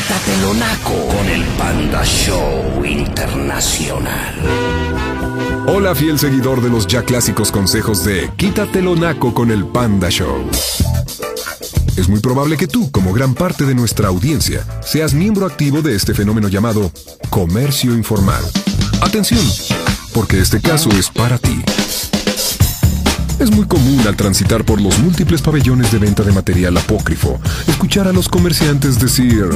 Quítatelo naco con el Panda Show Internacional. Hola fiel seguidor de los ya clásicos consejos de Quítatelo naco con el Panda Show. Es muy probable que tú, como gran parte de nuestra audiencia, seas miembro activo de este fenómeno llamado comercio informal. Atención, porque este caso es para ti. Es muy común al transitar por los múltiples pabellones de venta de material apócrifo, escuchar a los comerciantes decir...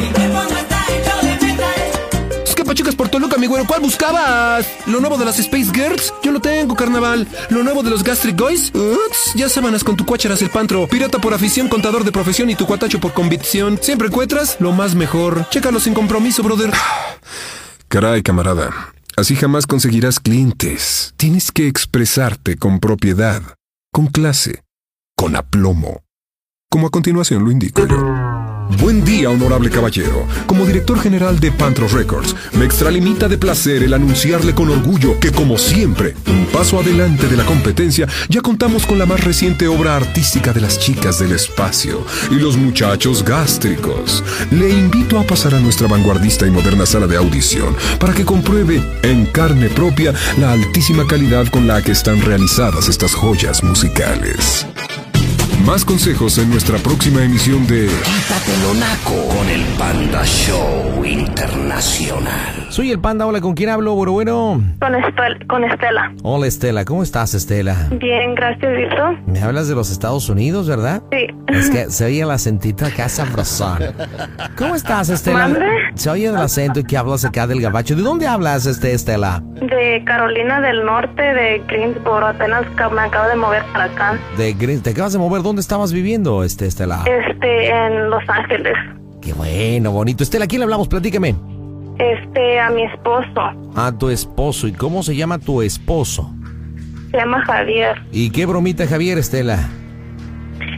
¿Qué pachicas por Toluca, mi güero? ¿Cuál buscabas? ¿Lo nuevo de las Space Girls? Yo lo tengo, carnaval. ¿Lo nuevo de los Gastric Boys? Ups, ya sábanas con tu cuácharas el pantro. Pirata por afición, contador de profesión y tu cuatacho por convicción. Siempre encuentras lo más mejor. Chécalo sin compromiso, brother. Caray, camarada. Así jamás conseguirás clientes. Tienes que expresarte con propiedad con clase, con aplomo, como a continuación lo indico yo. Buen día, honorable caballero. Como director general de Pantro Records, me extralimita de placer el anunciarle con orgullo que, como siempre, un paso adelante de la competencia, ya contamos con la más reciente obra artística de las chicas del espacio y los muchachos gástricos. Le invito a pasar a nuestra vanguardista y moderna sala de audición para que compruebe en carne propia la altísima calidad con la que están realizadas estas joyas musicales. Más consejos en nuestra próxima emisión de Quítatelo naco con el Panda Show Internacional. Soy el Panda, hola, ¿con quién hablo, bueno, bueno? Con, Estel con Estela. Hola, Estela, ¿cómo estás, Estela? Bien, gracias, Vito. Me hablas de los Estados Unidos, ¿verdad? Sí. Es que se oye el acentito acá sabrosón. ¿Cómo estás, Estela? ¿Mande? Se oye el acento y que hablas acá del gabacho. ¿De dónde hablas, este, Estela? De Carolina del Norte, de Greensboro. Apenas me acabo de mover para acá. De Green- ¿Te acabas de mover? ¿Dónde estabas viviendo, este, Estela? Este, en Los Ángeles. Qué bueno, bonito. Estela, ¿a quién le hablamos? Platícame. Este, a mi esposo. A tu esposo. ¿Y cómo se llama tu esposo? Se llama Javier. ¿Y qué bromita, Javier, Estela?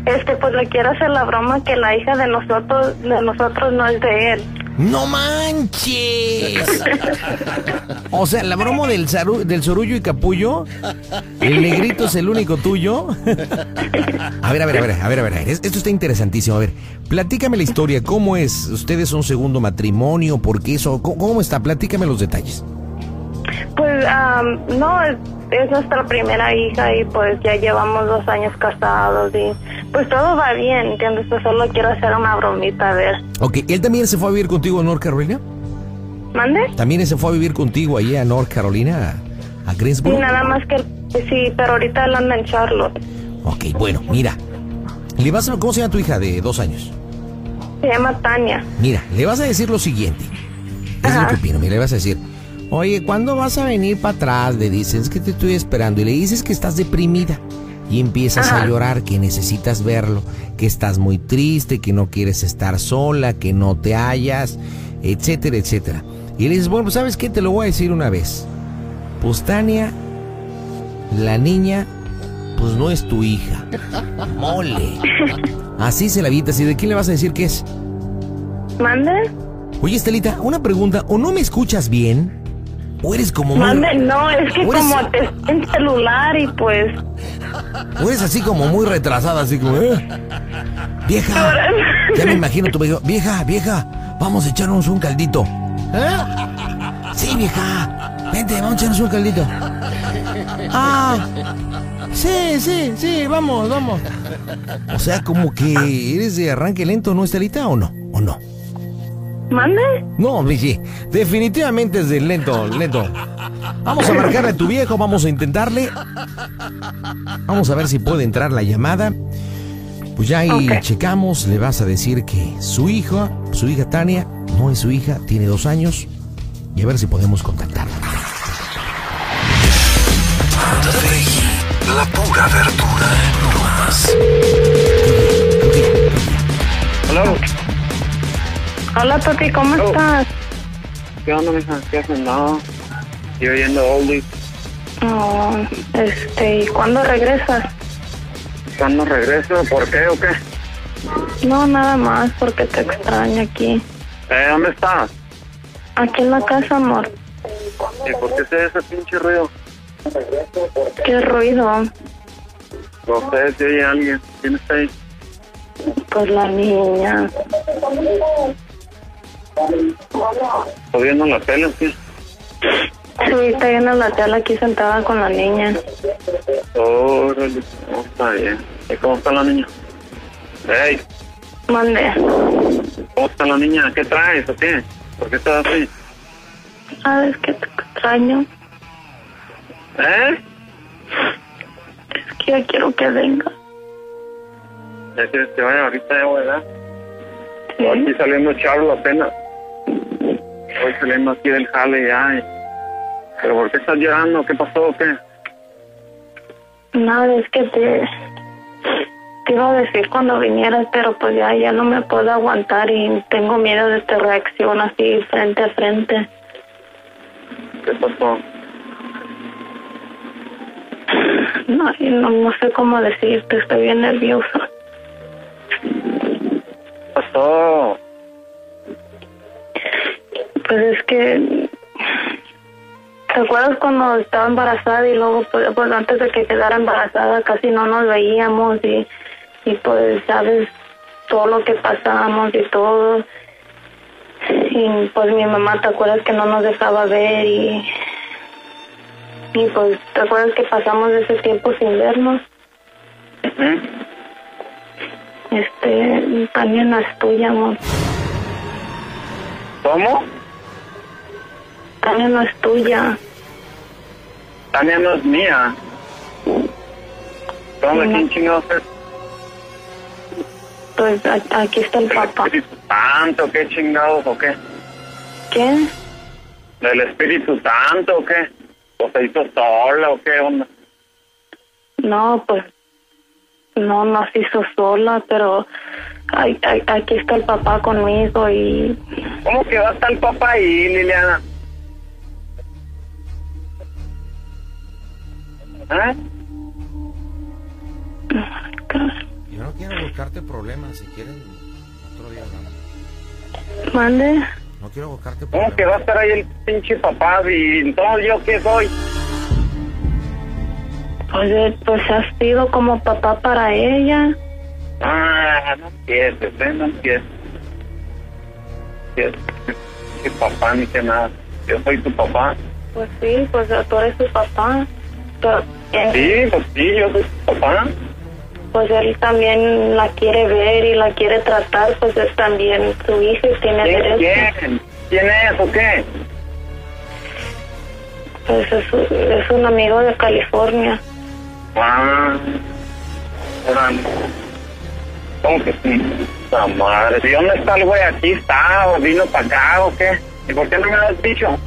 Este, pues le quiero hacer la broma que la hija de nosotros, de nosotros no es de él. ¡No manches! O sea, la broma del, zaru- del y capullo, el negrito es el único tuyo. A ver, a ver, a ver, a ver, a ver, esto está interesantísimo. A ver, platícame la historia, ¿cómo es? ¿Ustedes son segundo matrimonio? ¿Por qué eso? ¿Cómo, está? Platícame los detalles. Pues, no, es, es nuestra primera hija y pues ya llevamos dos años casados y pues todo va bien, ¿entiendes? Pues solo quiero hacer una bromita, a ver. Ok, ¿él también se fue a vivir contigo a North Carolina? ¿Mande? ¿También se fue a vivir contigo allí a North Carolina, a, a Sí, Greensboro? nada más que, sí, pero ahorita él anda en Charlotte. Ok, bueno, mira. Le vas a, ¿Cómo se llama tu hija de dos años? Se llama Tania. Mira, le vas a decir lo siguiente. Es lo que opino. Mira, le vas a decir, oye, ¿cuándo vas a venir para atrás? Le dices "Es que te estoy esperando. Y le dices que estás deprimida. Y empiezas a llorar, que necesitas verlo, que estás muy triste, que no quieres estar sola, que no te hallas, etcétera, etcétera. Y le dices, bueno, pues ¿sabes qué? Te lo voy a decir una vez. Pues Tania, la niña, pues no es tu hija. Mole. Así se la avientas. ¿Y de quién le vas a decir que es? ¿Mande? Oye, Estelita, una pregunta. ¿O no me escuchas bien? ¿O eres como muy... ¿Mande? No, es que ¿O eres- como te en celular y pues... o eres así como muy retrasada, así como... ¿eh? Vieja, ya me imagino tu viejo. Vieja, vieja, vamos a echarnos un caldito. ¿Eh? Sí, vieja. Vente, vamos a echarnos un caldito. Ah, sí, sí, sí, vamos, vamos. O sea, como que eres de arranque lento, ¿no, Estelita? ¿O no? ¿O no? ¿Mande? No, Michi, definitivamente es de lento, lento. Vamos a marcarle a tu viejo, vamos a intentarle. Vamos a ver si puede entrar la llamada. Pues ya ahí checamos, le vas a decir que su hija, su hija Tania, no es su hija, tiene dos años. Y a ver si podemos contactarla. La pura verdura no más. Hola, Hola, Toti, ¿cómo Oh. estás? ¿qué onda, mija? ¿Qué haces? No, yo oyendo oldies. Oh, este, ¿y cuándo regresas? ¿Cuándo regreso? ¿Por qué o qué? No, nada más, porque te extraño aquí. Eh, ¿dónde estás? Aquí en la casa, amor. ¿Y por qué se ese pinche ruido? Qué ruido. No sé si oye alguien. ¿Quién está ahí? Pues la niña. ¿Estás viendo la tele o qué? Sí, está viendo la tele aquí sentada con la niña. Órale, no, está bien. ¿Y cómo está la niña? Ey, Mande. ¿cómo está la niña? ¿Qué traes o qué? ¿Por qué estás así? ¿Sabes qué te extraño? ¿Eh? Es que ya quiero que venga. ¿Ya quieres que vaya ahorita ya, ¿verdad? Sí. Aquí saliendo Charlo apenas. Voy saliendo aquí del jale ya. ¿Pero por qué estás llorando? ¿Qué pasó o qué? Nada, es que te, te iba a decir cuando vinieras, pero pues ya, ya no me puedo aguantar y tengo miedo de tu reacción así frente a frente. ¿Qué pasó? No, no, no sé cómo decirte, estoy bien nerviosa. ¿Qué pasó? Pues es que... ¿Te acuerdas cuando estaba embarazada y luego, pues, pues, antes de que quedara embarazada casi no nos veíamos y, y pues, sabes, todo lo que pasábamos y todo. Y pues mi mamá, ¿te acuerdas que no nos dejaba ver y... Y pues, ¿te acuerdas que pasamos ese tiempo sin vernos? Este, también no es tuya, amor. ¿Cómo? También no es tuya. Tania no es mía. ¿Cómo de Sí, quién chingados es? Pues aquí está el ¿Del papá. Espíritu Santo? ¿Qué chingados o qué? ¿Qué? ¿Del Espíritu Santo o qué? ¿O se hizo sola o qué onda? No, pues no nos hizo sola, pero ay, ay, aquí está el papá conmigo y ¿Cómo que va a estar el papá ahí, Liliana? ¿Eh? Yo no quiero buscarte problemas, si quieren, otro día hablamos. mande. No quiero buscarte ¿Cómo que problemas. va a estar ahí el pinche papá? ¿Y entonces yo qué soy? Pues, eh, pues has sido como papá para ella. Ah, no empieces, ¿eh? No empieces. Ni papá ni que nada. Yo soy tu papá. Pues sí, pues tú eres su papá. Pero, Sí, pues sí, yo soy tu papá. pues él también la quiere ver y la quiere tratar, pues es también su hija y tiene ¿Quién? derecho. ¿Quién? ¿Quién es o qué? Pues es, es un amigo de California. Ah. ¿Cómo que sí? La madre. ¿Y dónde está el güey? ¿Aquí está? ¿O vino para acá o qué? ¿Y por qué no me lo has dicho?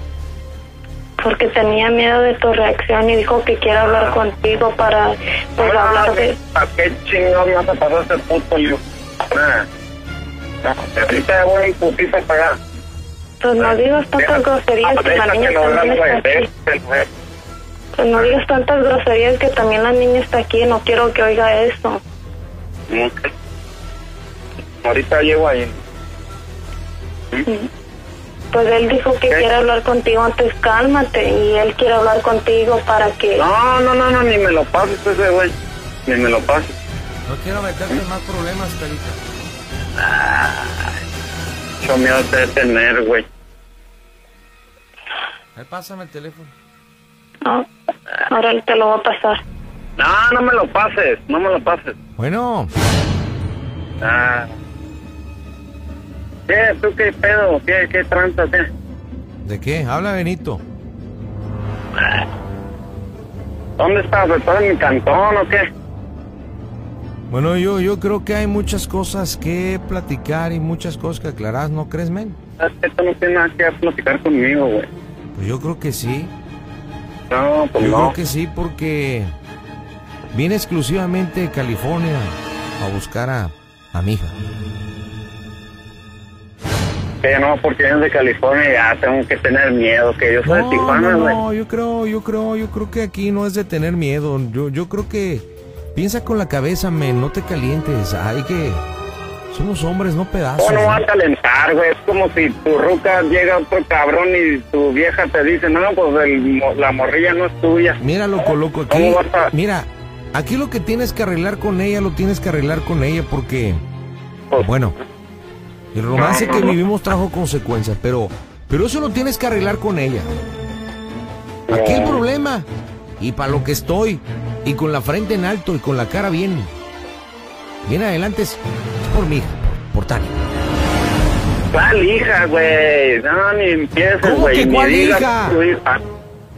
Porque tenía miedo de tu reacción y dijo que quiere hablar contigo para pues No, hablar de... ¿A qué chingón no te pasó ese puto. No, ahorita voy en putita para allá. Pues no digas tantas groserías que la niña también está aquí. Pues no digas tantas groserías que también la niña está aquí. No quiero que oiga eso. Ahorita llego ahí. Pues él dijo que ¿Qué? quiere hablar contigo antes. Cálmate. Y él quiere hablar contigo para que... No, no, no, no, ni me lo pases ese güey. Ni me lo pases. No quiero meterte en más problemas, Carita. Yo miedo te de tener, güey. Ahí pásame el teléfono. No, ahora te lo voy a pasar. No, no me lo pases, no me lo pases. Bueno, Ah. ¿Qué? ¿Tú qué pedo? ¿Qué, qué tranza? ¿Qué? ¿de qué? Habla Benito. ¿Dónde estás? ¿Estás en mi cantón o qué? Bueno, yo, yo creo que hay muchas cosas que platicar y muchas cosas que aclarar, ¿no crees, men? Esto no tiene nada que platicar conmigo, güey. Pues yo creo que sí. No, pues Yo no. creo que sí, porque vine exclusivamente de California a buscar a, a mi hija. Que no, porque yo de California ya tengo que tener miedo, que yo soy de No, Tijuana, no, no, yo creo, yo creo, yo creo que aquí no es de tener miedo. Yo, yo creo que piensa con la cabeza, men, no te calientes. Hay que, somos hombres, no pedazos. ¿Cómo no va a ¿no? calentar, güey? Es como si tu ruca llega otro cabrón y tu vieja te dice, no, pues el la morrilla no es tuya. Mira, loco, loco, aquí, ¿Cómo vas a- mira, aquí lo que tienes que arreglar con ella, lo tienes que arreglar con ella porque, Pues, bueno, El romance que vivimos trajo consecuencias, pero, pero eso lo tienes que arreglar con ella. Aquí el problema. Y para lo que estoy. Y con la frente en alto y con la cara bien. Bien adelante es, por mi hija, por, por Tania. ¿Cuál hija, güey? No, ni empieces, ¿Cómo güey. que ni cuál digas hija? tu hija.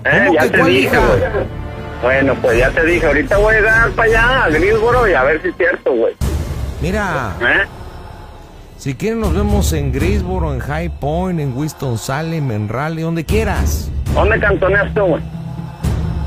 Eh, ¿Cómo ya que te cuál dije, hija? güey. Bueno, pues ya te dije. Ahorita voy a llegar para allá, a Greensboro, y a ver si es cierto, güey. Mira, ¿Eh? Si quieren nos vemos en Greensboro, en High Point, en Winston-Salem, en Raleigh, donde quieras. ¿Dónde cantoneas tú, güey?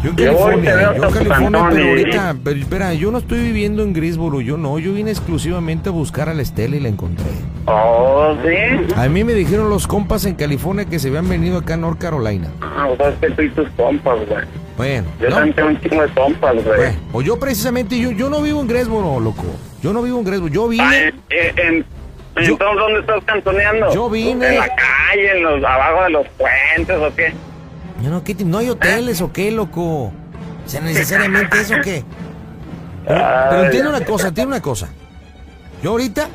Yo en Yo California, veo yo en California, cantón pero ahorita, pero espera, yo no estoy viviendo en Greensboro, yo no, yo vine exclusivamente a buscar a la Estela y la encontré. Oh, ¿sí? A mí me dijeron los compas en California que se habían venido acá a North Carolina. Ah, o sea, es que tú y tus compas, güey. Bueno, Yo no, también tengo un chingo de compas, güey. bueno, o yo precisamente, yo, yo no vivo en Greensboro, loco. Yo no vivo en Greensboro, yo Ah, vine, en- en- Yo- entonces, ¿dónde estás cantoneando? Yo vine- ¿En la calle, en los, abajo de los puentes o qué? yo no, ¿qué no hay hoteles o qué, loco. O sea, necesariamente eso o qué. Pero, pero entiende una cosa, entiende una cosa. Yo ahorita,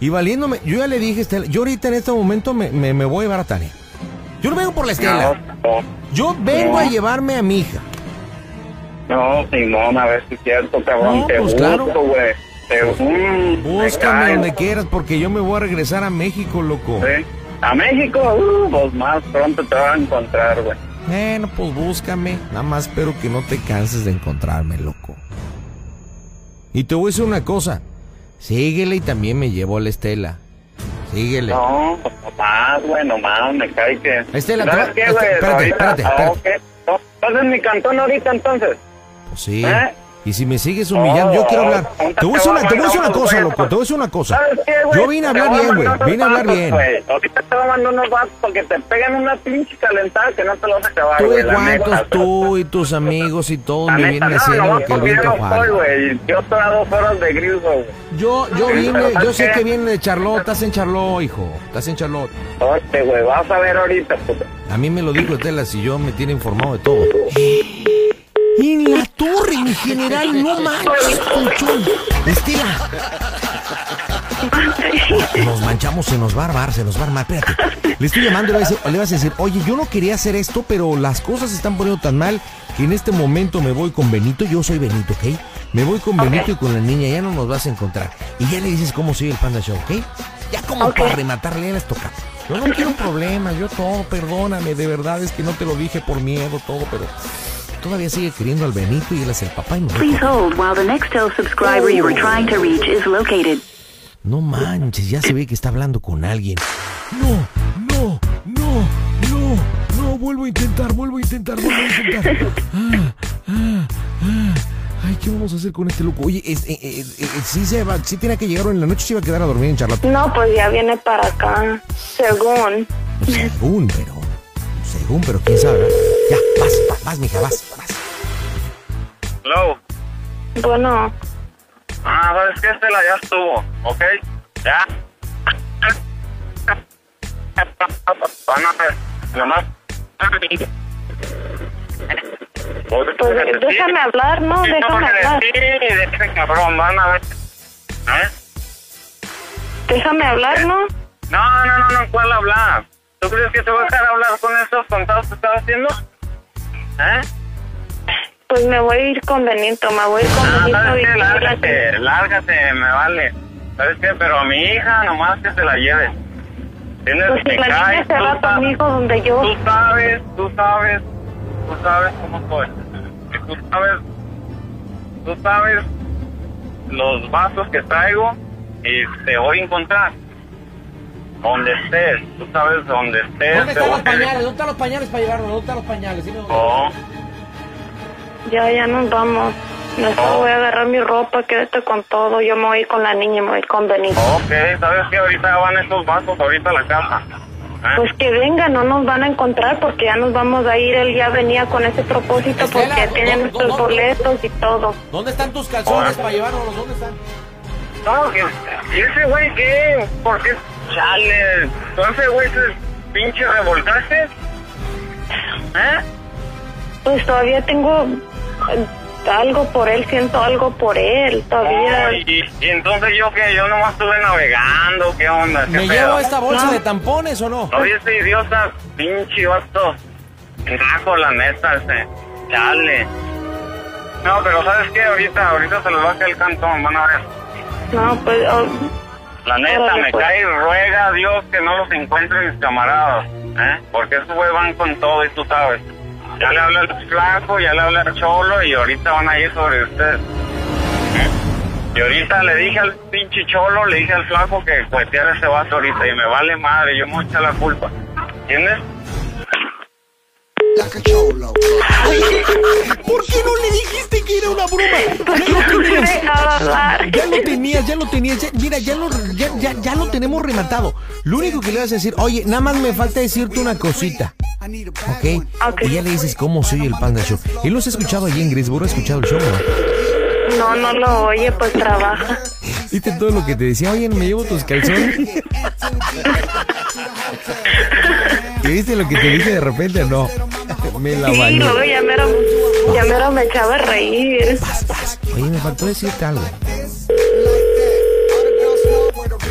y valiéndome, yo ya le dije, a Estela, yo ahorita en este momento me, me, me voy a llevar a Tania. Yo no vengo por la Estela. No, Yo vengo No. a llevarme a mi hija. no, Simón, a ver si es cierto, cabrón. Te pues, claro. güey. Búscame donde quieras porque yo me voy a regresar a México, loco. Sí. A México, uh, pues más pronto te van a encontrar, güey. Bueno, pues búscame. Nada más espero que no te canses de encontrarme, loco. Y te voy a decir una cosa. Síguele y también me llevo a la Estela. Síguele. No, pues nomás, güey, nomás, me cae que... Estela, te ¿Sabes va- qué, este- güey? espérate, espérate, ah, espérate. No, ¿Estás en mi cantón ahorita, entonces? Pues sí. ¿Eh? Y si me sigues humillando, yo quiero hablar. Te voy a decir una, te voy a decir una cosa, loco. Te voy a decir una cosa. Yo vine a hablar bien, güey. Vine a hablar bien. Ahorita te voy a mandar unos vatos porque te pegan una pinche calentada que no te lo vas a acabar, Tú y cuantos, tú y tus amigos y todos me vienen haciendo lo que el viento. Yo estoy a dos horas de gris, güey. Yo, yo vine, yo ¿sabes sé que viene de Charlotte, estás en Charlotte, hijo. Estás en Charlotte. Oye, güey, vas a ver ahorita, puto. A mí me lo dijo Estela, si yo me tiene informado de todo. En la torre, mi general, no manches, colchón. Estela. Nos manchamos, se nos va a armar, se nos va a armar. Espérate. Le estoy llamando le vas a decir- le vas a decir, oye, yo no quería hacer esto, pero las cosas se están poniendo tan mal que en este momento me voy con Benito. Yo soy Benito, ¿ok? Me voy con Benito y con la niña, ya no nos vas a encontrar. Y ya le dices cómo sigue el Panda Show, ¿ok? Ya como para rematarle, ya les toca. Yo no quiero problemas, yo todo, perdóname, de verdad es que no te lo dije por miedo, todo, pero todavía sigue queriendo al Benito y él es el papá y voy Please hold while the Nextel subscriber you are trying to reach is located. No manches, ya se ve que está hablando con alguien. No, no, no, no, no, vuelvo a intentar, vuelvo a intentar, vuelvo a intentar. Ah, ah, ah. Ay, ¿qué vamos a hacer con este loco? Oye, es- eh, eh, eh, sí, se va, sí tiene que llegar en la noche, se iba a quedar a dormir en Charlotte. No, pues ya viene para acá, según. Según, pero. Según, pero quién sabe. ¿verdad? Ya, vas, vas, mija, vas, vas. Hello. Bueno, Ah, ¿sabes qué? Estela ya estuvo, ¿ok? Ya. Van a ver, nomás. pues déjame hablar, ¿no? Sí, Déjame hablar. Sí, déjame cabrón, van a ver. ¿Eh? Déjame hablar, ¿no? No, no, no, no, ¿cuál hablar? ¿Tú crees que te voy a dejar hablar con esos contados que estás haciendo? ¿Eh? Pues me voy a ir con Benito, me voy a ir con Ah, Benito ¿sabes y qué? Lárgate, lárgate, me vale. ¿Sabes qué? Pero a mi hija nomás que se la lleve. ¿Tienes? Pues si la niña se va sabes- conmigo donde yo. Tú sabes, tú sabes, tú sabes cómo soy. Tú sabes, tú sabes los vasos que traigo y te voy a encontrar. Donde estés, tú sabes dónde estés. te voy a- ¿Dónde están los pañales para llevarnos? ¿Dónde están los pañales? Oh, Ya, ya nos vamos. Mejor Oh. voy a agarrar mi ropa, quédate con todo. Yo me voy con la niña y me voy con Benito. ok, sabes que ahorita van esos vasos ahorita a la casa. ¿Eh? Pues que venga, no nos van a encontrar porque ya nos vamos a ir. Él ya venía con ese propósito Estela, porque tiene ¿dó- nuestros dónde- boletos y todo. ¿Dónde están tus calzones para llevarnos? ¿Dónde están? No, que ¿y ese güey qué? ¿Por qué? Chale, entonces güey se pinche revoltaste. ¿Eh? Pues todavía tengo eh, algo por él, siento algo por él todavía. Oh, y, y entonces yo que yo nomás estuve navegando, ¿qué onda? ¿Qué ¿Me pedo? llevo esta bolsa No. de tampones o no? Oye, ese idiota, pinche vato. Naco, la neta, ese. Chale. No, pero ¿sabes qué? Ahorita, ahorita se los va a caer el cantón, van a ver. No, pues, oh, La neta, Órale, me pues. cae y ruega a Dios que no los encuentre mis camaradas, ¿eh? Porque esos güey van con todo y tú sabes. Ya le habla al flaco, ya le habla al cholo y ahorita van a ir sobre ustedes. ¿eh? Y ahorita le dije al pinche cholo, le dije al flaco que cueteara ese vato ahorita y me vale madre, yo me voy a echar la culpa. ¿Entiendes? ¿Por qué no le dijiste que era una broma? Ya no lo tenías. dejaba hablar. Ya lo tenías, ya lo tenías. ya- mira, ya lo, ya, ya, ya lo tenemos rematado. Lo único que le vas a decir, oye, nada más me falta decirte una cosita. ¿Ok? Ok. Y ya le dices cómo soy el Panda Show. Él los ha escuchado allí en Greensboro, ha escuchado el show, ¿no? no, no lo oye, pues trabaja. ¿Viste todo lo que te decía? Oye, ¿me llevo tus calzones? ¿Y viste lo que te dije de repente? No. Me la Sí, luego ya mero, ya mero me echaba a reír. Oye, me faltó decirte algo.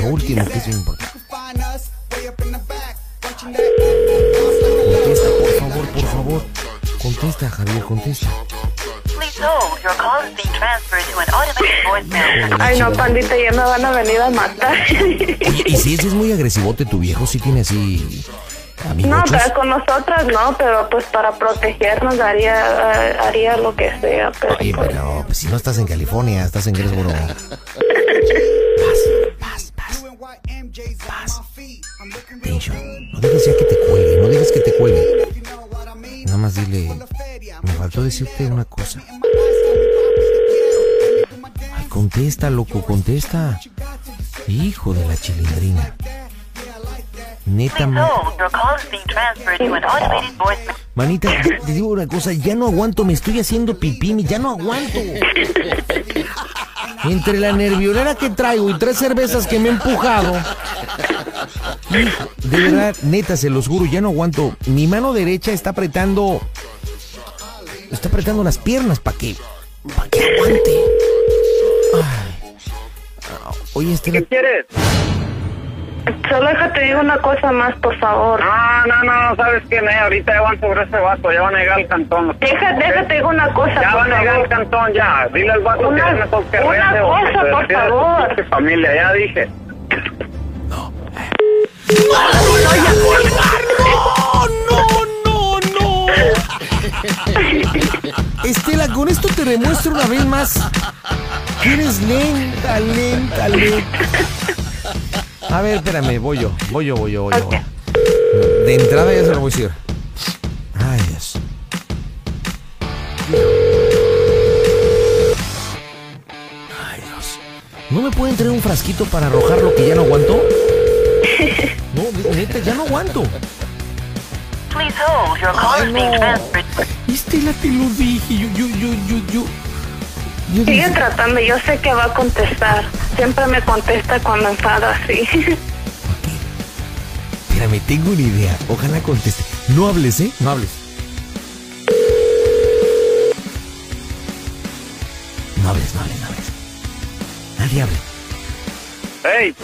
Lo último que es importante. Contesta, por favor, por favor. Contesta, Javier, contesta. Please hold. Your call is being transferred to an automated voicemail. Ay, no, pandita, ya me van a venir a matar. Oye, ¿y si ese es muy agresivote tu viejo? ¿Sí tiene así No, pero con nosotras no, pero pues para protegernos haría, eh, haría lo que sea. Pero, Oye, pues, pero pues, si no estás en California, estás en Greensboro. Paz, paz, paz. Paz. No dejes ya que te cuelgue, no dejes que te cuelgue. Nada más dile, me faltó decirte una cosa. Ay, contesta, loco, contesta. Hijo de la chilindrina. Neta, Please ma- hold. Your call is being transferred to an automated voicemail. manita, te digo una cosa, ya no aguanto, me estoy haciendo pipí, ya no aguanto. Entre la nerviolera que traigo y tres cervezas que me he empujado. hijo, De verdad, neta, se los juro, ya no aguanto. Mi mano derecha está apretando. Está apretando las piernas para que. para que aguante. Ay. Oye, Estela, ¿Qué quieres? Solo déjate digo una cosa más, por favor. No, no, no, ¿sabes qué? Ne? Ahorita ya van sobre ese vato, ya van a llegar al cantón. Deja, déjate digo una cosa, Ya por van a llegar al cantón, ya. Dile al vato Una- que es mejor que una que cosa, se por favor. familia, ya dije. ¡No, no, no! Estela, con esto te demuestro una vez más que eres lenta, lenta, lenta. A ver, espérame, voy yo, voy yo, voy yo, voy yo. De entrada ya se lo voy a decir. Ay, Dios. Ay, Dios. ¿No me pueden traer un frasquito para arrojar lo que ya no aguanto? No, neta, ya no aguanto. Please hold. Your call Ay, is being no. transferred. Estela, te lo dije. Yo, yo, yo, yo, yo. Sigue tratando, yo sé que va a contestar. Siempre me contesta cuando enfada así. Espérame, tengo una idea. Ojalá conteste. No hables, ¿eh? No hables. No hables, no hables, no hables. Nadie hable. ¡Ey!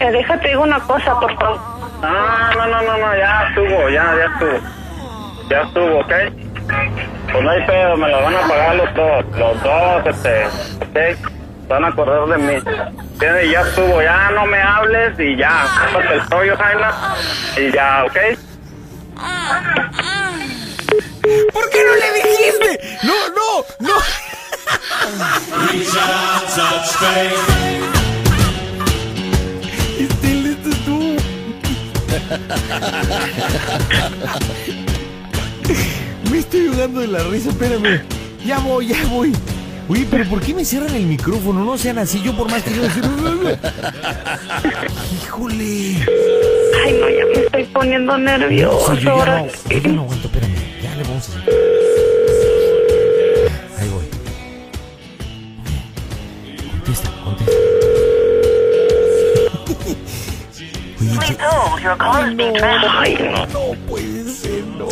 Eh, déjate digo una cosa, por favor. No, no, no, no, no, ya estuvo, ya, ya estuvo. Ya estuvo, ¿ok? Pues no hay pedo, me lo van a pagar los dos, los dos, este, ¿ok? Se van a acordar de mí. ¿Entiendes? Ya estuvo, ya no me hables y ya, el rollo, Jaina, y ya, ¿ok? ¿Por qué no le dijiste? No, no, no. Tú. Me estoy jugando de la risa, espérame. Ya voy, ya voy. Oye, pero ¿por qué me cierran el micrófono? No sean así, yo por más que yo decir. Híjole. Ay, no, ya me estoy poniendo No, nervioso. sí, yo ya no, yo no aguanto, espérame. Ya le vamos a. Ahí voy. Contesta, contesta. Oye. Ay, no. no puede ser, no.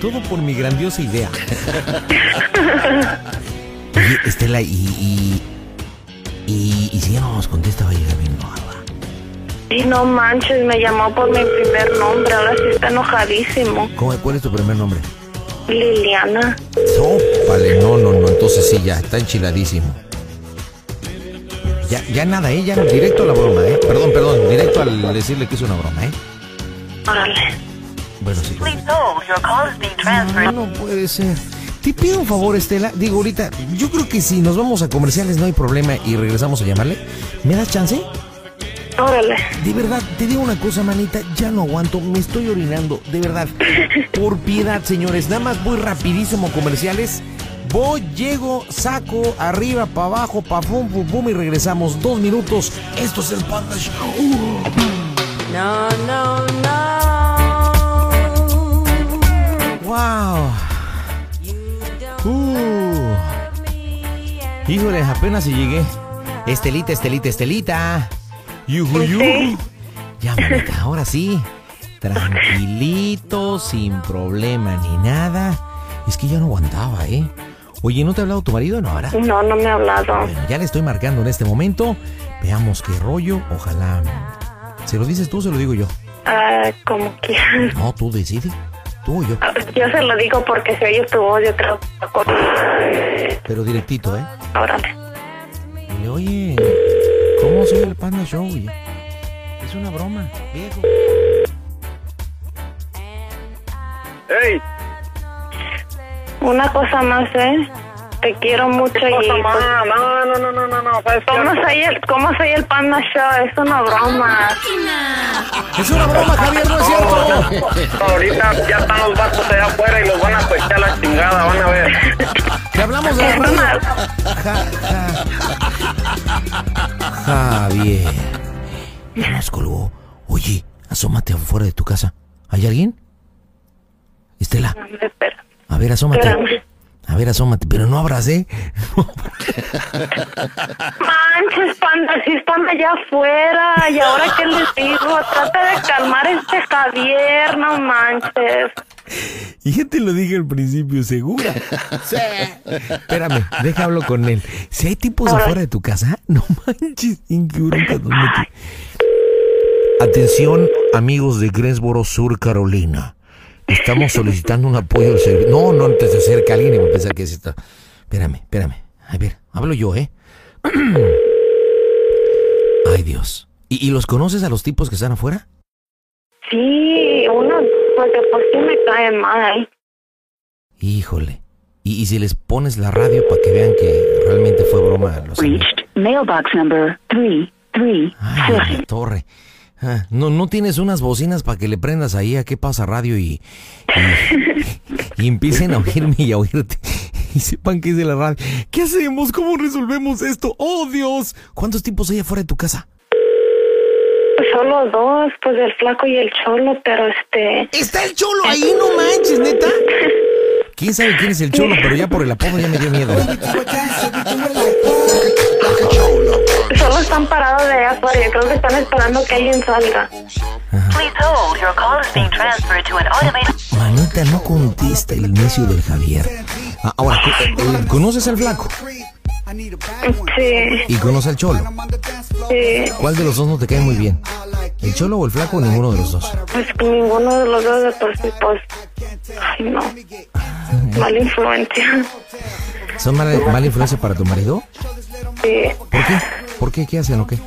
todo por mi grandiosa idea. Oye, Estela, y. y. y, y si ya no nos contesta, va a llegar bien enojada. Y no manches, me llamó por mi primer nombre, ahora sí está enojadísimo. ¿Cómo, ¿Cuál es tu primer nombre? Liliana. Vale, no, no, no, entonces sí, ya, está enchiladísimo. Ya, ya nada, ¿eh? Ya directo a la broma, ¿eh? Perdón, perdón, directo al decirle que es una broma, ¿eh? Órale. Bueno, sí. Please hold. Your call is being transferred. No, no puede ser. Te pido un favor, Estela. Digo, ahorita, yo creo que si nos vamos a comerciales no hay problema y regresamos a llamarle. ¿Me das chance? Órale. De verdad, te digo una cosa, manita, ya no aguanto, me estoy orinando, de verdad. Por piedad, señores, nada más voy rapidísimo comerciales. Voy, llego, saco, arriba, para abajo, pa' pum, pum, pum, y regresamos. Dos minutos. Esto es el Panda Show. No, no, no. ¡Wow! Uh. Híjole, apenas si llegué. Estelita, Estelita, Estelita. Yuju, yuju. Ya, manita, ahora sí. Tranquilito, sin problema ni nada. Es que ya no aguantaba, ¿eh? Oye, ¿no te ha hablado tu marido? No, ahora. No, no me ha hablado. Bueno, ya le estoy marcando en este momento. Veamos qué rollo. Ojalá. ¿Se lo dices tú o se lo digo yo? Ah, como quieras. No, tú decides. Tú o yo. Ah, Yo se lo digo porque si oye tu voz, yo creo que... Pero directito, ¿eh? Órale. Dile, oye, ¿cómo soy el Panda Show? oye? Es una broma, viejo. ¡Ey! Una cosa más, ¿eh? Te quiero mucho y... Pues, no, no, no, no, no, no. ¿Cómo soy el, cómo soy el Panda Show? Es una broma. Es una broma, Javier, no es cierto. Ahorita ya están los vatos allá afuera y los van a pechar la chingada, van a ver. Te hablamos de la ja. Javier. Ya nos colgó. Oye, asómate afuera de tu casa. ¿Hay alguien? Estela, Espera, a ver, asómate. A ver, asómate, pero no abras, ¿eh? Manches, panda, si están allá afuera. ¿Y ahora qué les digo? Trata de calmar este Javier, no manches. Y ya te lo dije al principio, segura. Sí. Espérame, deja hablo con él. Si hay tipos Ahora. afuera de tu casa, no manches, ¿en qué bronca nos metí? Atención, amigos de Greensboro, Sur Carolina. Estamos solicitando un apoyo al servicio. No, no, antes de acerca alguien y a pensar que es esta. Espérame, espérame. A ver, hablo yo, ¿eh? Ay, Dios. ¿Y, y los conoces a los tipos que están afuera? Sí, uno, porque por sí me cae mal. Híjole. Y, y si les pones la radio para que vean que realmente fue broma. Los Reached mailbox number three three Ay, a la torre. Ah, no, no tienes unas bocinas para que le prendas ahí a qué pasa radio y, y, y empiecen a oírme y a oírte y sepan que es de la radio. ¿Qué hacemos? ¿Cómo resolvemos esto? ¡Oh, Dios! ¿Cuántos tipos hay afuera de tu casa? Pues solo dos, pues el flaco y el cholo, pero este... ¡Está el cholo ahí! ¡No manches, neta! ¿Quién sabe quién es el cholo? Pero ya por el apodo ya me dio miedo. Solo están parados de afuera. Yo creo que están esperando que alguien salga. Please hold. Your call is being transferred to an automated. Manita, no contesta el inicio del Javier. Ah, ahora, ¿tú- eh, ¿conoces al flaco? Sí, ¿Y conoces al cholo? sí. ¿Cuál de los dos no te cae muy bien? ¿El cholo o el flaco o ninguno de los dos? Pues que ninguno de los dos de por sí, pues... Ay, no. Mala influencia. ¿Son mala, mala influencia para tu marido? Sí. ¿Por qué? ¿Por qué? ¿Qué hacen o qué?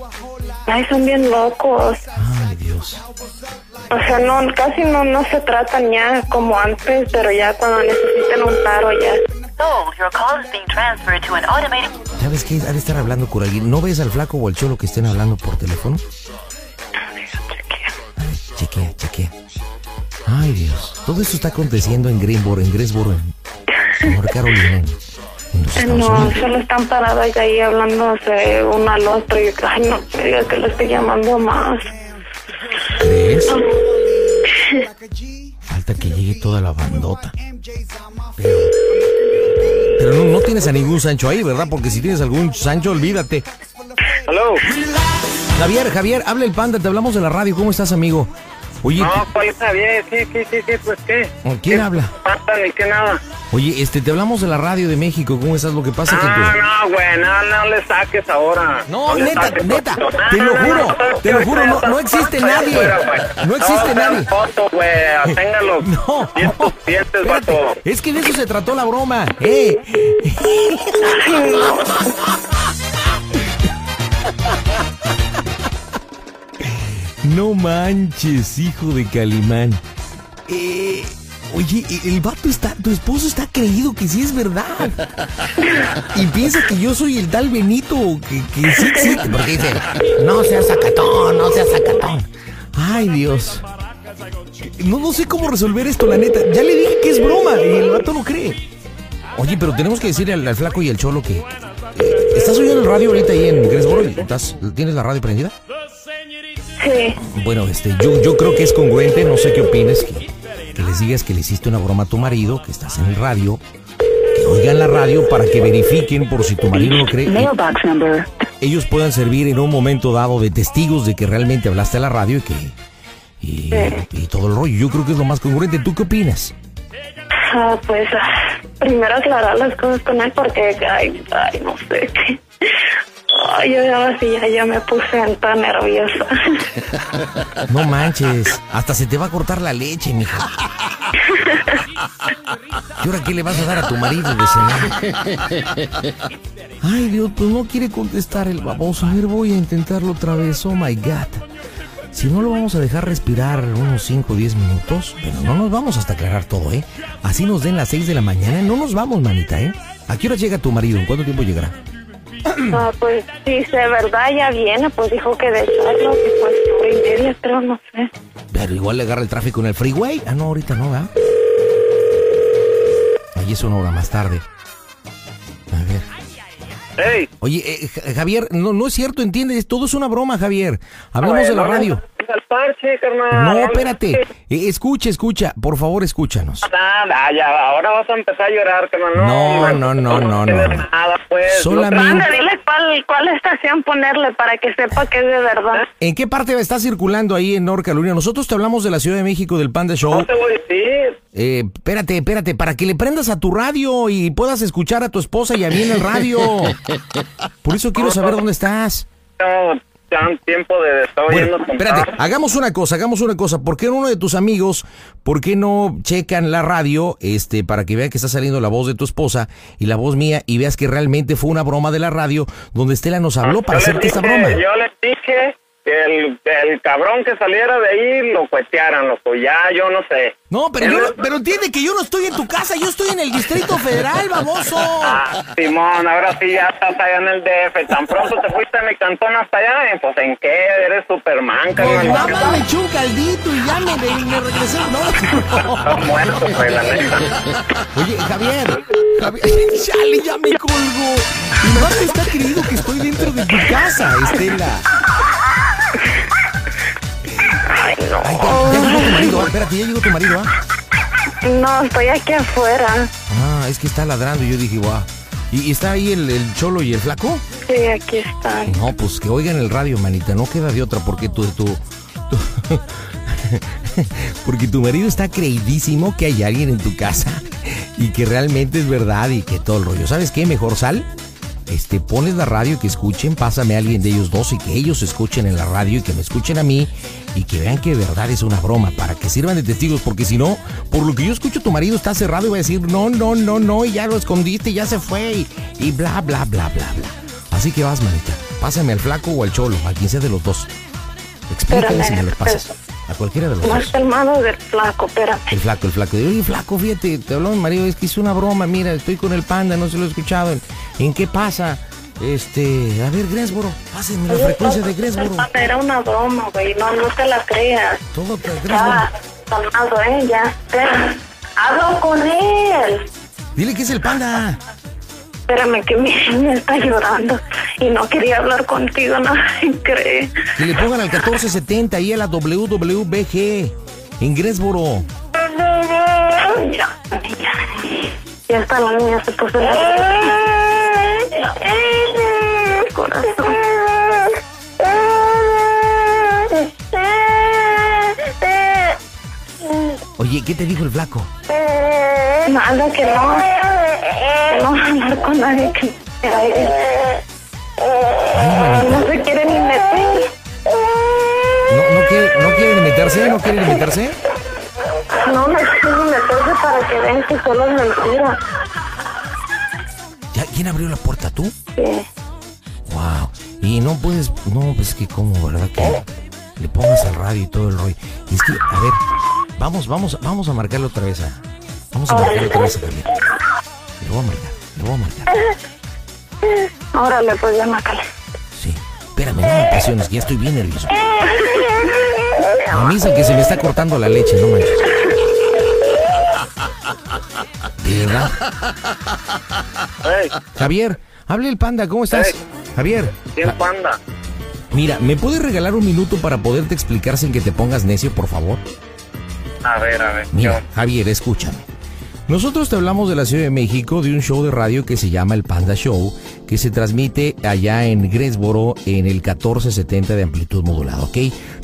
Ay, son bien locos. Ay, Dios. O sea, no, casi no, no se tratan ya como antes, pero ya cuando necesitan un paro ya. Hold. Your call is being transferred to an automated. ¿Sabes qué? Ha de estar hablando con alguien. ¿No ves al flaco o al cholo que estén hablando por teléfono? A ver, chequea, chequea. Ay, Dios. Todo esto está aconteciendo en Greenboro, en Greensboro, en, en North Carolina, No, solo están parados ahí hablándose uno al otro. Y ay, no, me diga que lo estoy llamando más. ¿Crees? Falta que llegue toda la bandota. Pero, pero no, no tienes a ningún Sancho ahí, ¿verdad? Porque si tienes algún Sancho, olvídate. Hello. Javier, Javier, habla el panda, te hablamos de la radio. ¿Cómo estás, amigo? Oye, No, ¿cuál está bien? Sí, sí, sí, sí, pues qué. ¿quién ¿Qué habla? pasa ni qué nada? Oye, este, te hablamos de la radio de México. ¿Cómo estás? Lo que pasa que No, pues... no, güey, no, no le saques ahora. No, neta, saques neta, te lo juro, te lo juro, no- existe nadie. No existe nadie. foto, güey, téngalo. No, es que de eso se trató la broma. ¡Eh! No manches, hijo de Calimán. Eh, oye, el vato está, tu esposo está creído que sí es verdad. Y piensa que yo soy el tal Benito, que, que sí existe. Porque dice, no seas sacatón, no seas sacatón. Ay, Dios. No, no sé cómo resolver esto, la neta. Ya le dije que es broma y el vato no cree. Oye, pero tenemos que decirle al, flaco y al cholo que... eh, ¿Estás oyendo el radio ahorita ahí en? ¿Estás, ¿Tienes la radio prendida? Bueno, este, yo, yo creo que es congruente, no sé qué opines, que, que les digas que le hiciste una broma a tu marido, que estás en el radio, que oigan la radio para que verifiquen por si tu marido no cree. Mailbox number. Ellos puedan servir en un momento dado de testigos de que realmente hablaste a la radio y que... Y, y todo el rollo. Yo creo que es lo más congruente. ¿Tú qué opinas? Ah, pues primero aclarar las cosas con él porque, ay, ay no sé qué. Ay, yo ahora sí ya, ya me puse tan nerviosa. No manches, hasta se te va a cortar la leche, mija. ¿Y ahora qué le vas a dar a tu marido de cenar? Ay, Dios, pues no quiere contestar el baboso. A ver, voy a intentarlo otra vez. Oh my God. Si no lo vamos a dejar respirar unos 5 o 10 minutos, pero no nos vamos hasta aclarar todo, ¿eh? Así nos den las 6 de la mañana, no nos vamos, manita, ¿eh? ¿A qué hora llega tu marido? ¿En cuánto tiempo llegará? Ah, pues si de verdad ya viene, pues dijo que de echarlo, que pues y media, creo, no sé. Pero igual le agarra el tráfico en el freeway. Ah, no, ahorita no, ¿verdad? Ahí es una hora más tarde. A ver. Ey, Oye, eh, Ja- Javier, no, no es cierto, ¿entiendes? Todo es una broma, Javier. Hablemos de la bueno, radio. al parche, carnal. No, espérate. Eh, escucha, escucha. Por favor, escúchanos. Nada, ya, ahora vas a empezar a llorar, carnal. No, hombre, no, no, no, tienes no. Nada, pues. Solamente- dile cuál, cuál estación ponerle para que sepa que es de verdad. ¿En qué parte está circulando ahí en North Carolina? Nosotros te hablamos de la Ciudad de México del Panda No Show. te voy a decir. Eh, espérate, espérate, para que le prendas a tu radio y puedas escuchar a tu esposa y a mí en el radio. Por eso quiero saber dónde estás. No, tiempo de estar Bueno, espérate, hagamos una cosa, hagamos una cosa. ¿Por qué uno de tus amigos, por qué no checan la radio, este, para que vean que está saliendo la voz de tu esposa y la voz mía y veas que realmente fue una broma de la radio donde Estela nos habló para Yo les hacerte esta broma? Yo les dije el, el cabrón que saliera de ahí lo cuetearan, loco. Ya, yo no sé. No, pero yo, no- pero entiende que yo no estoy en tu casa, yo estoy en el Distrito Federal, baboso. Ah, Simón, ahora sí ya estás allá en el DF. Tan pronto te fuiste a mi cantón hasta allá, ¿eh? pues ¿en qué? Eres Superman, Pues carnal. nada más me eché un caldito y ya me, me- regresé. No, Estás muerto, pues, la neta. Oye, Javier, Javier, chale, ya me colgó. Mi vato está creído que estoy dentro de tu casa, Estela. Ay, no. Ay, ya, llegó tu marido, espérate, ya llegó tu marido, ah. No, estoy aquí afuera. Ah, es que está ladrando y yo dije, guau. ¿Y, y está ahí el, el cholo y el flaco? Sí, aquí están. No, pues que oigan el radio, manita, no queda de otra porque tu, tu, tu- porque tu marido está creidísimo que hay alguien en tu casa y que realmente es verdad y que todo el rollo. ¿Sabes qué? Mejor sal. Este, pones la radio que escuchen, pásame a alguien de ellos dos y que ellos escuchen en la radio y que me escuchen a mí y que vean que de verdad es una broma para que sirvan de testigos, porque si no, por lo que yo escucho, tu marido está cerrado y va a decir, no, no, no, no, y ya lo escondiste, y ya se fue y, y bla, bla, bla, bla, bla. Así que vas, manita, pásame al flaco o al cholo, a quien sea de los dos. Explícame si me lo pasas. A cualquiera de los Más dos. hermano del flaco, espérame. El flaco, el flaco. Oye, flaco, fíjate, te habló mi marido, es que hizo una broma, mira, estoy con el panda, no se lo he escuchado. ¿En, en qué pasa? Este, a ver, Gresboro, pásenme la Oye, frecuencia de Gresboro. Era una broma, güey. No, no te la creas. Todo Estaba Gresboro. ¿eh? Ya. Hablo con él. Dile que es el panda. Espérame, que mi me está llorando. Y no quería hablar contigo, no cree. Que le pongan al 1470 y a la WWBG en Gresboro. Ya, ya. Ya está la niña, se puso la... Corazón. Oye, ¿qué te dijo el flaco? Nada, que no. No hablar con nadie. Que no se quiere ni meter. ¿No, no, quiere, ¿No quiere ni meterse? ¿No quiere ni meterse? No, no quiere meterse para que vean que solo es mentira. ¿Ya, ¿Quién abrió la puerta? ¿Tú? Sí. Wow. Y no puedes, no, pues es que como, ¿verdad? Que le pongas al radio y todo el rollo. Y es que, a ver, vamos, vamos, vamos a marcarle otra vez a, vamos a marcarle otra vez a Javier. Le voy a marcar, le voy a marcar. Órale, pues ya mácale. Sí. Espérame, no me presiones, que ya estoy bien nervioso. Mamisa que se me está cortando la leche, no manches. ¿De verdad? Hey, Javier, hable el panda, ¿cómo estás? Hey. Javier. ¿quién panda? Mira, ¿me puedes regalar un minuto para poderte explicar sin que te pongas necio, por favor? A ver, a ver. Mira, yo. Javier, escúchame. Nosotros te hablamos de la Ciudad de México, de un show de radio que se llama El Panda Show, que se transmite allá en Greensboro en el 1470 de amplitud modulada, ¿ok?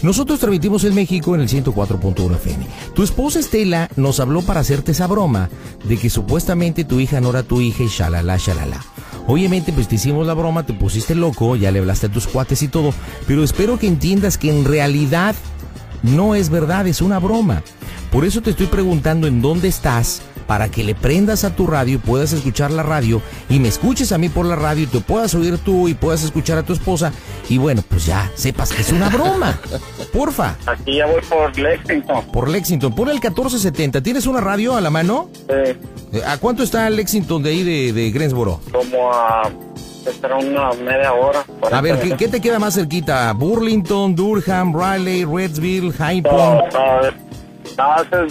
Nosotros transmitimos en México en el 104.1 FM. Tu esposa Estela nos habló para hacerte esa broma de que supuestamente tu hija no era tu hija y shalala, shalala. Obviamente, pues te hicimos la broma, te pusiste loco, ya le hablaste a tus cuates y todo, pero espero que entiendas que en realidad no es verdad, es una broma. Por eso te estoy preguntando en dónde estás para que le prendas a tu radio y puedas escuchar la radio y me escuches a mí por la radio y te puedas oír tú y puedas escuchar a tu esposa y bueno, pues ya sepas que es una broma. Porfa, Aquí ya voy por Lexington. por Lexington, pon el 1470. ¿Tienes una radio a la mano? Sí, Eh, ¿A cuánto está Lexington de ahí de, de Greensboro? como a. Será una media hora. A ver, ¿qué, 40 qué te queda más cerquita? Burlington, Durham, Raleigh, Redsville, High Point. no, no,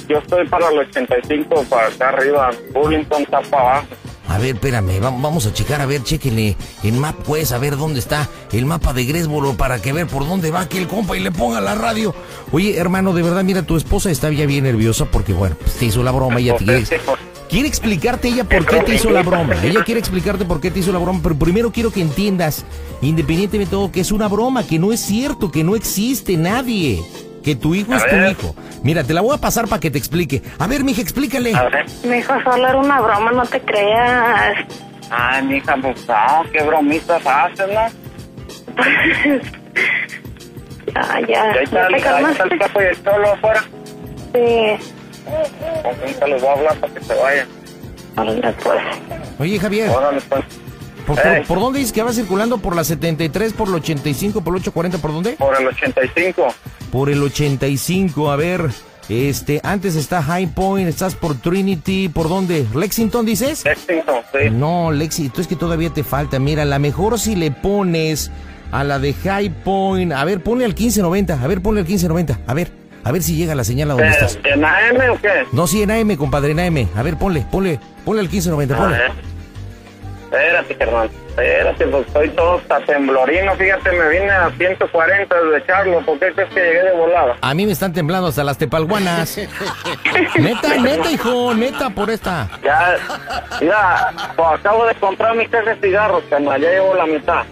yo estoy para el 85, para acá arriba. Burlington está para abajo. A ver, espérame, va- vamos a checar, a ver, chéquenle en MapQuest, a ver dónde está el mapa de Greensboro para que ver por dónde va aquel compa y le ponga la radio. Oye, hermano, de verdad, mira, tu esposa está ya bien nerviosa porque, bueno, pues te hizo la broma y ya te quiere, quiere explicarte ella por qué te hizo la broma. Ella quiere explicarte por qué te hizo la broma, pero primero quiero que entiendas, independientemente de todo, que es una broma, que no es cierto, que no existe nadie. Que tu hijo A es tu hijo. Mira, te la voy a pasar para que te explique. A ver, mija, explícale. A ver. Mi hijo solo era una broma, no te creas. Ay, mija, pues no, qué bromitas haces, ¿no? Ya, ya. Y ahí está, ¿Ya el- te ahí está el capo y el cholo afuera. Sí. Ahorita les voy a hablar para que se vayan. Órale, pues. Oye, Javier. Órale, pues. ¿Por, por- dónde dices que va circulando? ¿Por la 73, por el 85, por el 840? ¿Por dónde? Por el 85. Por el 85, a ver. Este, antes está High Point, estás por Trinity, ¿por dónde? ¿Lexington dices? Lexington, sí. No, Lexington, es que todavía te falta. Mira, la mejor si le pones a la de High Point. A ver, ponle al 1590. A ver, ponle al 1590. A ver, a ver si llega la señal a donde estás. ¿En, ¿En AM o qué? No, sí, en AM, compadre, en AM. A ver, ponle, ponle, ponle al 1590, A ponle. ver. Espérate, carnal. Espérate, pues estoy todo hasta temblorino. Fíjate, me vine a 140 desde Charlo. ¿Por qué crees que llegué de volada? A mí me están temblando hasta las tepalguanas. neta, neta, hijo, neta, por esta. Ya, mira, pues acabo de comprar mi caja de cigarros, carnal. Ya llevo la mitad.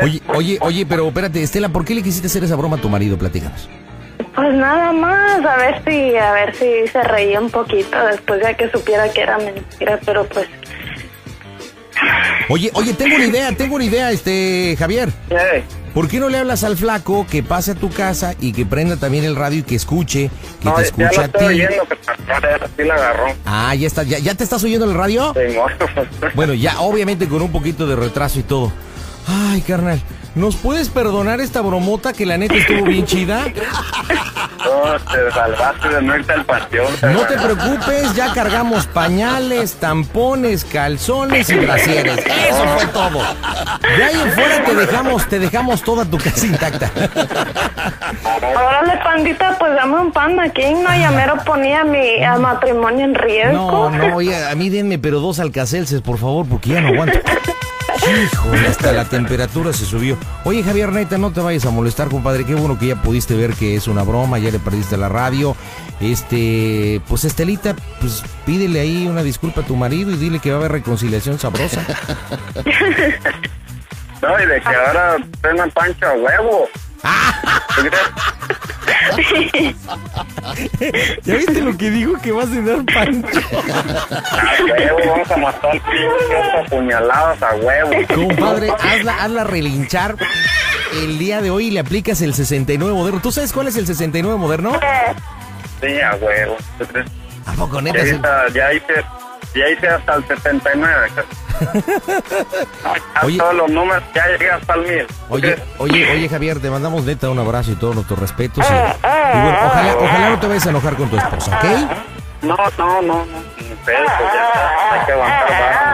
Oye, oye, oye, pero espérate, Estela, ¿por qué le quisiste hacer esa broma a tu marido? Platícanos. Pues nada más, a ver si, a ver si se reía un poquito después de que supiera que era mentira, pero pues, Oye, oye, tengo una idea, tengo una idea, este, Javier. ¿Por qué no le hablas al flaco que pase a tu casa y que prenda también el radio y que escuche, que no, te ya escuche lo a estoy ti? oyendo, que ya sí la agarró. Ah, ya está, ya, ya te estás oyendo el radio. Sí. Bueno, ya obviamente con un poquito de retraso y todo. Ay, carnal, ¿nos puedes perdonar esta bromota que la neta estuvo bien chida? No, te salvaste de no irte al panteón. No te preocupes, ya cargamos pañales, tampones, calzones y brasieres. Eso fue todo. De ahí en fuera te dejamos, te dejamos toda tu casa intacta. órale pandita, pues dame un panda king, no, ya mero ponía mi a matrimonio en riesgo. No, no, oye, a mí denme pero dos alcacelces, por favor, porque ya no aguanto. Híjole, hasta la temperatura se subió. Oye, Javier, neta, no te vayas a molestar, compadre. Qué bueno que ya pudiste ver que es una broma, ya le perdiste la radio. Este, pues Estelita, pues pídele ahí una disculpa a tu marido y dile que va a haber reconciliación sabrosa. No, y de que ahora tengan pancha a huevo. ¿Ya viste lo que dijo que va a cenar Pancho? A huevo, vamos a matar al pinche oso a puñaladas a huevo. Compadre, hazla, hazla relinchar el día de hoy y le aplicas el 69 moderno. ¿Tú sabes cuál es el 69 moderno? Sí, a huevo. ¿A poco Ya neta? ya hice, ya hice hasta el 79. A Oye. todos los números, ya llegué hasta el 1000. Oye, oye, oye Javier, te mandamos neta un abrazo y todos nuestros respetos. Y, y bueno, ojalá, ojalá no te vayas a enojar con tu esposa, ¿ok? No, no, no, no. Ni pedo, pues ya está. Hay que aguantar vara,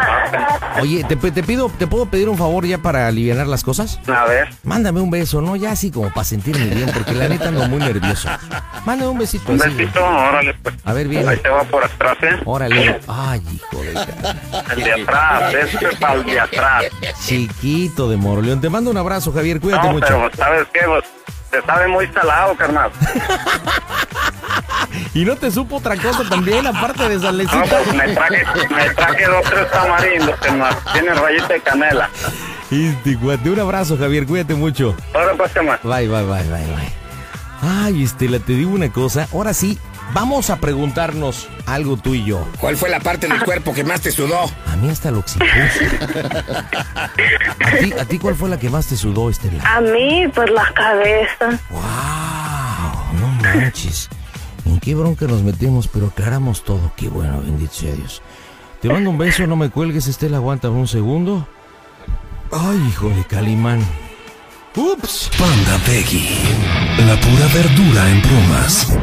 Oye, te, te pido, ¿te puedo pedir un favor ya para aliviar las cosas? A ver. Mándame un beso, ¿no? Ya así como para sentirme bien, porque la neta ando muy nervioso. Mándame un besito Un besito, órale, pues. A ver, bien. Ahí te va por atrás, ¿eh? Órale. Ay, hijo de... El de atrás, este es para el de atrás. Chiquito de Moroleón. Te mando un abrazo, Javier. Cuídate No, mucho. pero ¿sabes qué? Pues, te sabe muy salado, carnal. Y no te supo otra cosa también, aparte de No, salecita. pues me traje, me traje dos, tres tamarindos que más tienen rayita de canela. Este cuate, un abrazo, Javier. Cuídate mucho. Ahora pues, ¿qué más? Bye, bye, bye, bye, bye. Ay, Estela, te digo una cosa. Ahora sí, vamos a preguntarnos algo tú y yo. ¿Cuál fue la parte del cuerpo que más te sudó? A mí hasta lo expuso. ¿A ti, ¿A ti cuál fue la que más te sudó, Estela? A mí, pues la cabeza. ¡Wow! No manches. ¿En qué bronca nos metemos? Pero aclaramos todo. Qué bueno, bendito sea Dios. Te mando un beso, no me cuelgues, Estela. Aguántame un segundo. Ay, hijo de Calimán. Ups. Panda Peggy. La pura verdura en bromas.